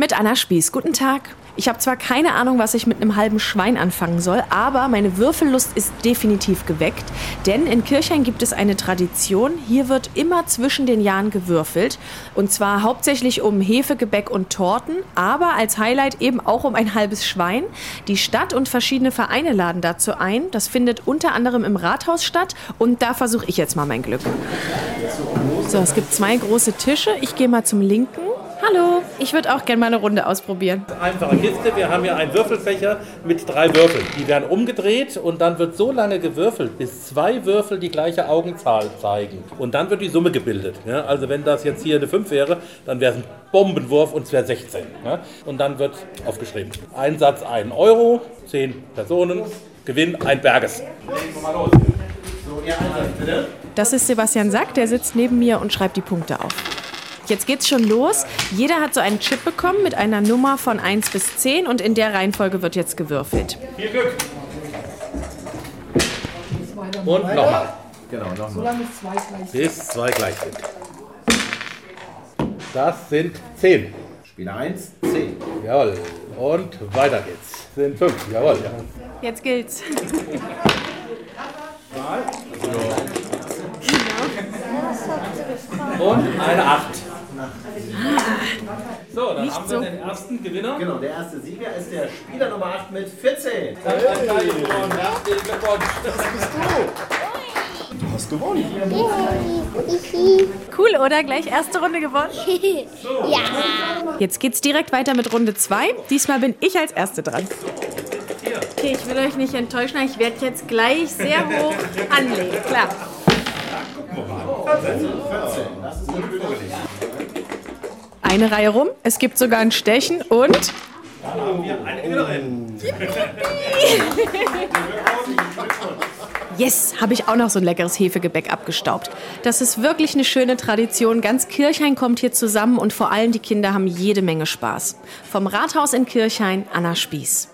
Mit Anna Spieß. Guten Tag. Ich habe zwar keine Ahnung, was ich mit einem halben Schwein anfangen soll, aber meine Würfellust ist definitiv geweckt. Denn in Kirchhain gibt es eine Tradition. Hier wird immer zwischen den Jahren gewürfelt. Und zwar hauptsächlich um Hefegebäck und Torten, aber als Highlight eben auch um ein halbes Schwein. Die Stadt und verschiedene Vereine laden dazu ein. Das findet unter anderem im Rathaus statt. Und da versuche ich jetzt mal mein Glück. So, es gibt zwei große Tische. Ich gehe mal zum linken. Hallo, ich würde auch gerne mal eine Runde ausprobieren. Einfache Kiste, wir haben hier einen Würfelfächer mit drei Würfeln. Die werden umgedreht und dann wird so lange gewürfelt, bis zwei Würfel die gleiche Augenzahl zeigen. Und dann wird die Summe gebildet. Ja, also wenn das jetzt hier eine 5 wäre, dann wäre es ein Bombenwurf und es wäre 16. Ja, und dann wird aufgeschrieben. Einsatz 1 Euro, 10 Personen, Gewinn ein Berges. Das ist Sebastian Sack, der sitzt neben mir und schreibt die Punkte auf. Jetzt geht's schon los. Jeder hat so einen Chip bekommen mit einer Nummer von 1 bis 10 und in der Reihenfolge wird jetzt gewürfelt. Viel Glück! Und nochmal. Genau, nochmal. Solange es zwei gleich sind. Bis zwei gleich sind. Das sind 10. Spieler 1, 10. Jawohl. Und weiter geht's. Sind 5. Jawohl. Jetzt gilt's. Und eine 8. So, dann Nicht haben wir so. den ersten Gewinner. Genau, der erste Sieger ist der Spieler Nummer 8 mit 14. Herzlichen Glückwunsch. Du hast gewonnen. Cool, oder? Gleich erste Runde gewonnen. ja. Jetzt geht's direkt weiter mit Runde 2. Diesmal bin ich als Erste dran. Okay, ich will euch nicht enttäuschen, ich werde jetzt gleich sehr hoch anlegen. Klar. Eine Reihe rum, es gibt sogar ein Stechen und Yes, habe ich auch noch so ein leckeres Hefegebäck abgestaubt. Das ist wirklich eine schöne Tradition. Ganz Kirchhain kommt hier zusammen und vor allem die Kinder haben jede Menge Spaß. Vom Rathaus in Kirchhain, Anna Spieß.